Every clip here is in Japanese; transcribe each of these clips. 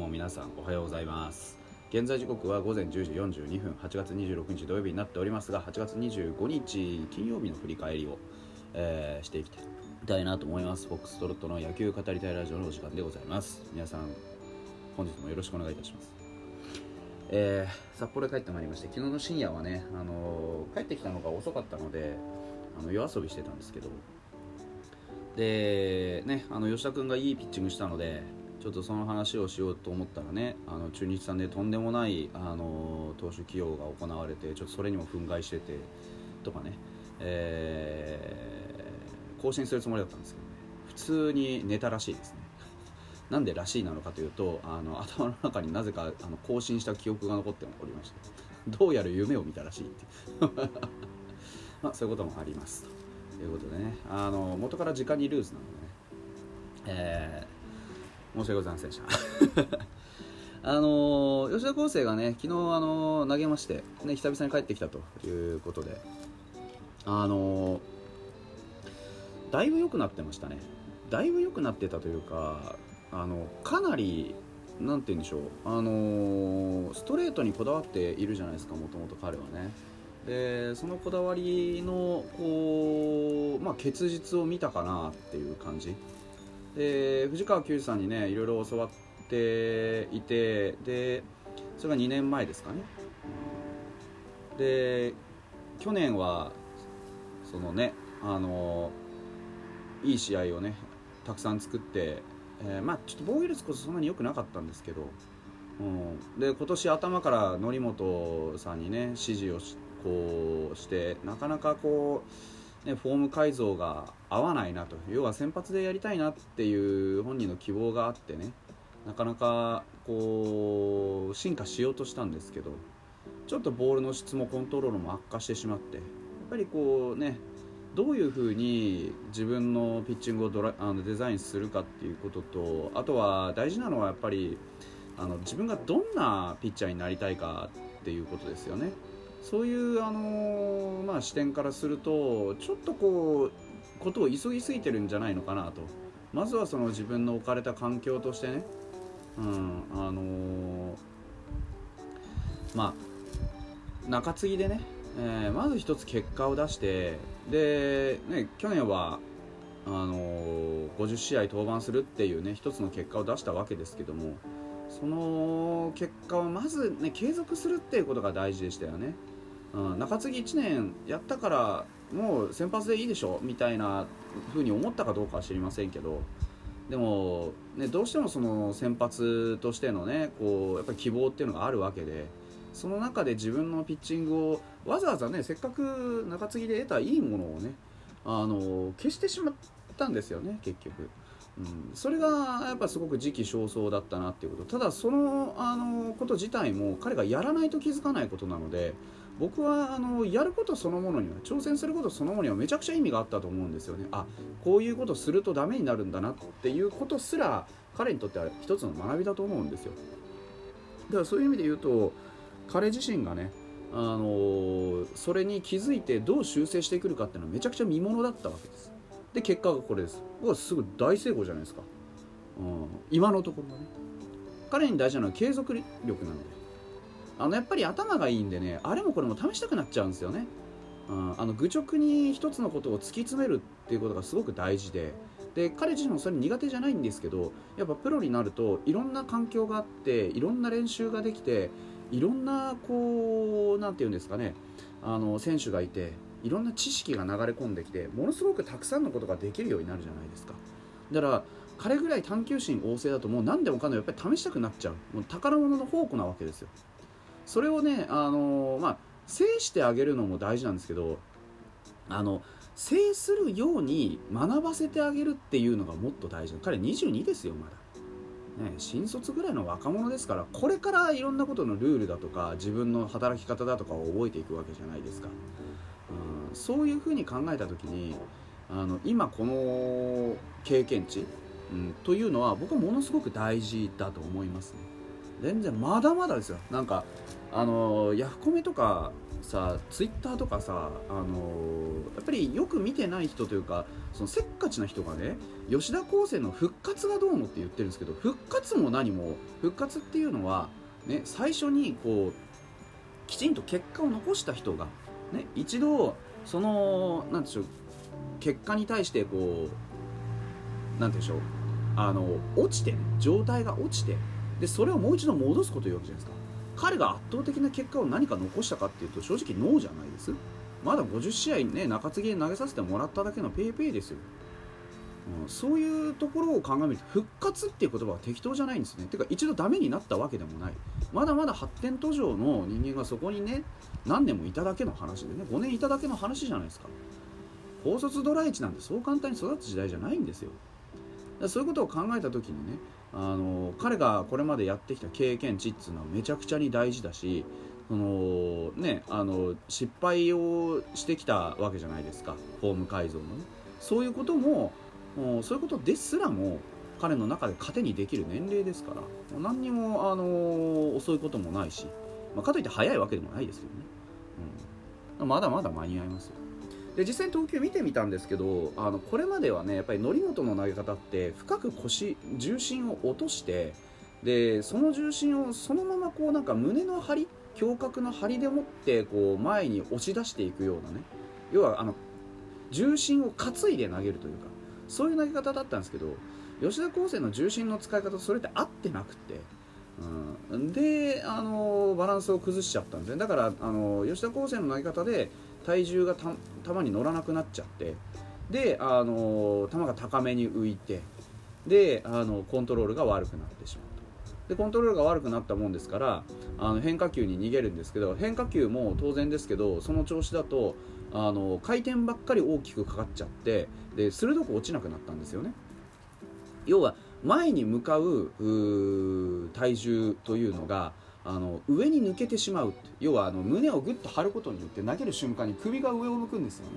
どうも皆さんおはようございます。現在時刻は午前10時42分8月26日土曜日になっておりますが8月25日金曜日の振り返りを、えーしていきたいなと思います。フォックストロットの野球語りたいラジオのお時間でございます。皆さん本日もよろしくお願いいたします。えー札幌へ帰ってまいりまして昨日の深夜はね、あのー帰ってきたのが遅かったのであの夜遊びしてたんですけど。でねあの吉田君がいいピッチングしたのでちょっとその話をしようと思ったらねあの中日さんでとんでもないあの投手起用が行われてちょっとそれにも憤慨しててとかね、えー更新するつもりだったんですけどね。普通に寝たらしいですね。なんでらしいなのかというとあの頭の中になぜかあの更新した記憶が残っておりましてどうやら夢を見たらしいって まあそういうこともありますと。いうことでね。あの元から時間にルーズなのでね。え申し訳ございませんでした。あの吉田康生がね昨日あの投げまして、ね、久々に帰ってきたということであのだいぶ良くなってましたね。だいぶ良くなってたというかあのかなりなんて言うんでしょうあのストレートにこだわっているじゃないですかもともと彼はね。でそのこだわりのこう、まあ、結実を見たかなっていう感じ。で藤川球児さんにねいろいろ教わっていてでそれが2年前ですかね。で去年はそのねあのいい試合をねたくさん作って、えーまあちょっと防御率こそそんなに良くなかったんですけど、うん、で今年頭から則本さんにね指示をしこうしてなかなかこう、ね、フォーム改造が合わないなと要は先発でやりたいなっていう本人の希望があってねなかなかこう進化しようとしたんですけどちょっとボールの質もコントロールも悪化してしまってやっぱりこうねどういうふうに自分のピッチングをドラあのデザインするかっていうこととあとは大事なのはやっぱりあの自分がどんなピッチャーになりたいかっていうことですよね。そういう、あのまあ、視点からするとちょっとこうことを急ぎすぎてるんじゃないのかなと。まずはその自分の置かれた環境としてね、うんあのまあ中継ぎでね、えーまず一つ結果を出してで、ね、去年はあの50試合登板するっていうね一つの結果を出したわけですけどもその結果をまず、ね、継続するっていうことが大事でしたよね、中継ぎ1年やったからもう先発でいいでしょみたいな風に思ったかどうかは知りませんけどでも、ね、どうしてもその先発としてのねこうやっぱり希望っていうのがあるわけでその中で自分のピッチングをわざわざねせっかく中継ぎで得たいいものをねあの消してしまったんですよね結局。うん、それがやっぱすごく時期尚早だったなっていうことただそのあのこと自体も彼がやらないと気づかないことなので僕はあのやることそのものには挑戦することそのものにはめちゃくちゃ意味があったと思うんですよね。あこういうことするとダメになるんだなっていうことすら彼にとっては一つの学びだと思うんですよ。だからそういう意味で言うと彼自身がねあのそれに気づいてどう修正してくるかっていうのはめちゃくちゃ見ものだったわけです。で結果がこれです。うわすぐ大成功じゃないですか、うん、今のところね。彼に大事なのは継続力なのであのやっぱり頭がいいんでねあれもこれも試したくなっちゃうんですよね、うん、あの愚直に一つのことを突き詰めるっていうことがすごく大事で。で彼自身もそれ苦手じゃないんですけどやっぱプロになるといろんな環境があっていろんな練習ができていろんなこうなんていうんですかねあの選手がいていろんな知識が流れ込んできてものすごくたくさんのことができるようになるじゃないですか。だから彼ぐらい探求心旺盛だともう何でもかんでもやっぱり試したくなっちゃう。もう宝物の宝庫なわけですよ。それをねあのまあ制してあげるのも大事なんですけどあの制するように学ばせてあげるっていうのがもっと大事彼22ですよまだ。ね、新卒ぐらいの若者ですからこれからいろんなことのルールだとか自分の働き方だとかを覚えていくわけじゃないですか、うん、そういうふうに考えた時にあの今この経験値、うん、というのは僕はものすごく大事だと思いますね。全然まだまだですよ。なんかあのヤフコメとかさツイッターとかさあのやっぱりよく見てない人というかそのせっかちな人がね吉田高専の復活がどうのって言ってるんですけど復活も何も復活っていうのは、ね、最初にこうきちんと結果を残した人が、ね、一度そのなんでしょう結果に対してこうなんでしょうあの落ちて、状態が落ちてでそれをもう一度戻すこと言うわけじゃないですか。彼が圧倒的な結果を何か残したかっていうと正直ノーじゃないです。まだ50試合ね中継ぎで投げさせてもらっただけのペイペイですよ、うん、そういうところを鑑みて復活っていう言葉は適当じゃないんですね。てか一度ダメになったわけでもない。まだまだ発展途上の人間がそこにね何年もいただけの話でね5年いただけの話じゃないですか。高卒ドラ1なんてそう簡単に育つ時代じゃないんですよ。そういうことを考えた時にねあの彼がこれまでやってきた経験値っていうのはめちゃくちゃに大事だしそのねあの失敗をしてきたわけじゃないですか。フォーム改造のね。そういうこともそういうことですらも彼の中で糧にできる年齢ですから何にもあの遅いこともないし、まあ、かといって早いわけでもないですけどね、うん、まだまだ間に合いますよ。で実際に投球見てみたんですけどあのこれまではねやっぱり則本の投げ方って深く腰重心を落としてでその重心をそのままこうなんか胸の張り胸郭の張りでもってこう前に押し出していくようなね。要はあの重心を担いで投げるというかそういう投げ方だったんですけど吉田高生の重心の使い方それって合ってなくて、うん、であのバランスを崩しちゃったんですね。だからあの吉田高生の投げ方で体重がた球に乗らなくなっちゃってであの球が高めに浮いてであのコントロールが悪くなってしまうとでコントロールが悪くなったもんですからあの変化球に逃げるんですけど変化球も当然ですけどその調子だとあの回転ばっかり大きくかかっちゃってで鋭く落ちなくなったんですよね。要は前に向かう体重というのがあの上に抜けてしまう要はあの胸をグッと張ることによって投げる瞬間に首が上を向くんですよね。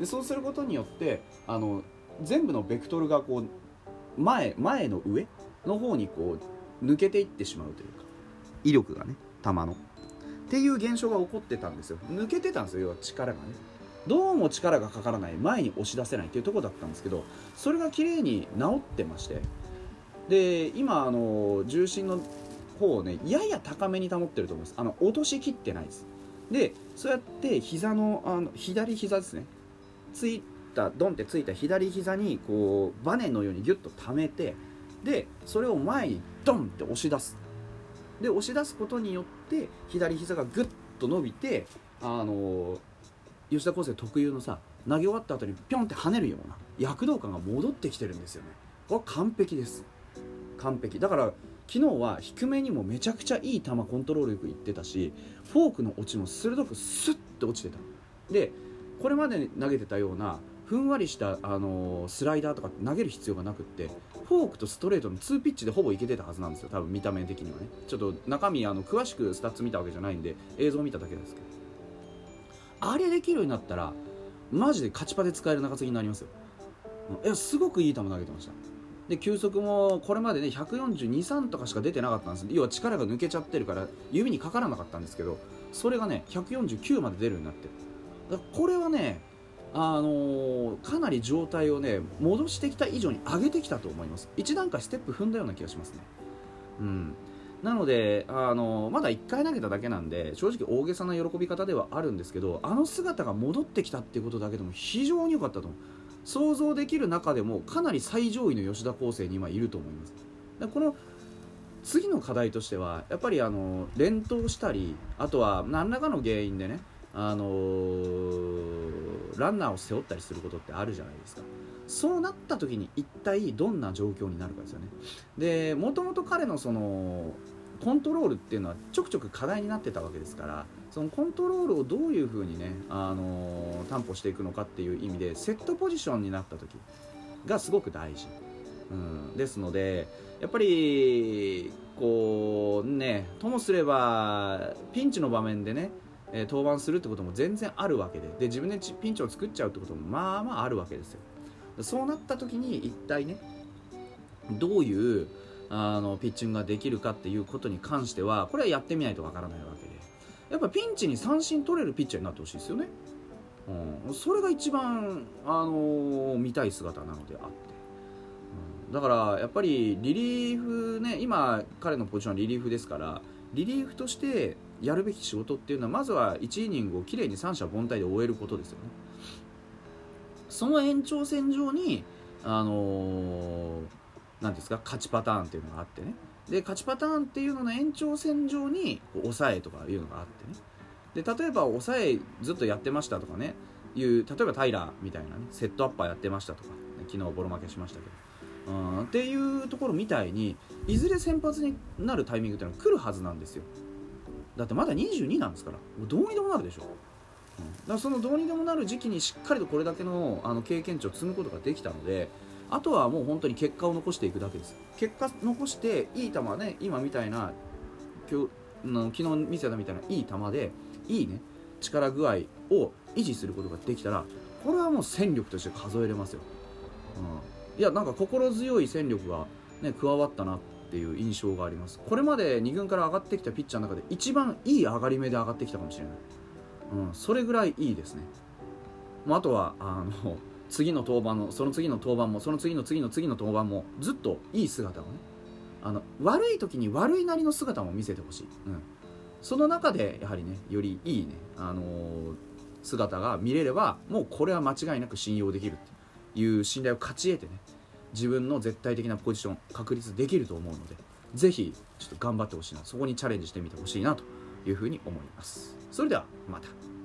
でそうすることによってあの全部のベクトルがこう前前の上の方にこう抜けていってしまうというか威力がね球の。っていう現象が起こってたんですよ。抜けてたんですよ要は力がね。どうも力がかからない前に押し出せないっていうとこだったんですけどそれが綺麗に治ってまして。で今あの重心の方をねやや高めに保ってると思います。あの落としきってないです。でそうやって膝のあの左膝ですね。ついたドンってついた左膝にこうバネのようにギュッと溜めてでそれを前にドンって押し出す。で押し出すことによって左膝がグッと伸びてあの吉田康生特有のさ投げ終わった後にピョンって跳ねるような躍動感が戻ってきてるんですよね。これ完璧です。完璧。だから昨日は低めにもめちゃくちゃいい球コントロールよくいってたしフォークの落ちも鋭くスッと落ちてた。でこれまで投げてたようなふんわりした、あのー、スライダーとか投げる必要がなくってフォークとストレートの2ピッチでほぼいけてたはずなんですよ多分見た目的にはね。ちょっと中身あの詳しくスタッツ見たわけじゃないんで映像見ただけですけど。あれできるようになったらマジで勝ちパで使える中継ぎになりますよ。いやすごくいい球投げてました。で球速もこれまでね1423とかしか出てなかったんです要は力が抜けちゃってるから指にかからなかったんですけどそれがね149まで出るようになって。るこれはねあのー、かなり状態をね戻してきた以上に上げてきたと思います。一段階ステップ踏んだような気がしますね。うん。なので、あのー、まだ1回投げただけなんで正直大げさな喜び方ではあるんですけどあの姿が戻ってきたっていうことだけでも非常に良かったと思う。想像できる中でもかなり最上位の吉田康生に今いると思います。でこの次の課題としてはやっぱりあの連投したりあとは何らかの原因でねあのー、ランナーを背負ったりすることってあるじゃないですか。そうなった時に一体どんな状況になるかですよね。でもともと彼のそのコントロールっていうのはちょくちょく課題になってたわけですからそのコントロールをどういうふうにね、あのー、担保していくのかっていう意味でセットポジションになった時がすごく大事、うん、ですのでやっぱりこうねともすればピンチの場面でねえ、登板するってことも全然あるわけでで自分でピンチを作っちゃうってこともまあまああるわけですよ。そうなった時に一体ねどういうあのピッチングができるかっていうことに関してはこれはやってみないとわからないわけで。やっぱピンチに三振取れるピッチャーになってほしいですよね。うん、それが一番、あの見たい姿なのであって、うん、だからやっぱりリリーフね今彼のポジションはリリーフですからリリーフとしてやるべき仕事っていうのはまずは1イニングをきれいに三者凡退で終えることですよね。その延長線上にあのーなんですか勝ちパターンっていうのがあってね。で勝ちパターンっていうのの延長線上に抑えとかいうのがあってね。で例えば抑えずっとやってましたとかね。いう例えばタイラーみたいなねセットアッパーやってましたとか、ね。昨日ボロ負けしましたけど。うんっていうところみたいにいずれ先発になるタイミングっていうのは来るはずなんですよ。だってまだ22なんですからもうどうにでもなるでしょ、うん、だからそのどうにでもなる時期にしっかりとこれだけのあの経験値を積むことができたのであとはもう本当に結果を残していくだけです。結果残していい球ね今みたいな今日昨日見せたみたいないい球でいいね力具合を維持することができたらこれはもう戦力として数えれますよ、うん、いやなんか心強い戦力が、ね、加わったなっていう印象があります。これまで2軍から上がってきたピッチャーの中で一番いい上がり目で上がってきたかもしれない、うん、それぐらいいいですね、まあ、あとはあの次の登板のその次の登板もその次の次の次の登板もずっといい姿をねあの悪い時に悪いなりの姿も見せてほしい、うん、その中でやはりねよりいいね、あのー姿が見れればもうこれは間違いなく信用できるっていう信頼を勝ち得てね自分の絶対的なポジション確立できると思うのでぜひちょっと頑張ってほしいなそこにチャレンジしてみてほしいなというふうに思います。それではまた。